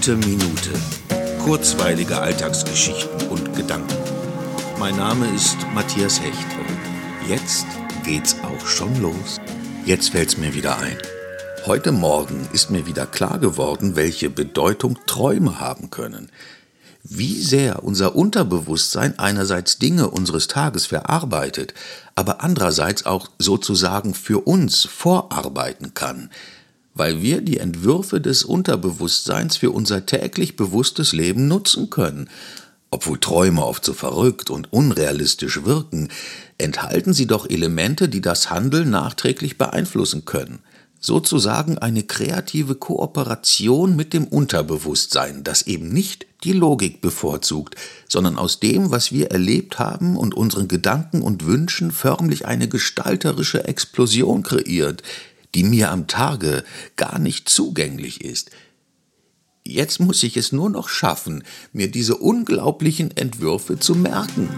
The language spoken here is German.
Gute Minute. Kurzweilige Alltagsgeschichten und Gedanken. Mein Name ist Matthias Hecht und jetzt geht's auch schon los. Jetzt fällt's mir wieder ein. Heute Morgen ist mir wieder klar geworden, welche Bedeutung Träume haben können. Wie sehr unser Unterbewusstsein einerseits Dinge unseres Tages verarbeitet, aber andererseits auch sozusagen für uns vorarbeiten kann weil wir die Entwürfe des Unterbewusstseins für unser täglich bewusstes Leben nutzen können. Obwohl Träume oft so verrückt und unrealistisch wirken, enthalten sie doch Elemente, die das Handeln nachträglich beeinflussen können. Sozusagen eine kreative Kooperation mit dem Unterbewusstsein, das eben nicht die Logik bevorzugt, sondern aus dem, was wir erlebt haben und unseren Gedanken und Wünschen förmlich eine gestalterische Explosion kreiert, die mir am Tage gar nicht zugänglich ist. Jetzt muss ich es nur noch schaffen, mir diese unglaublichen Entwürfe zu merken.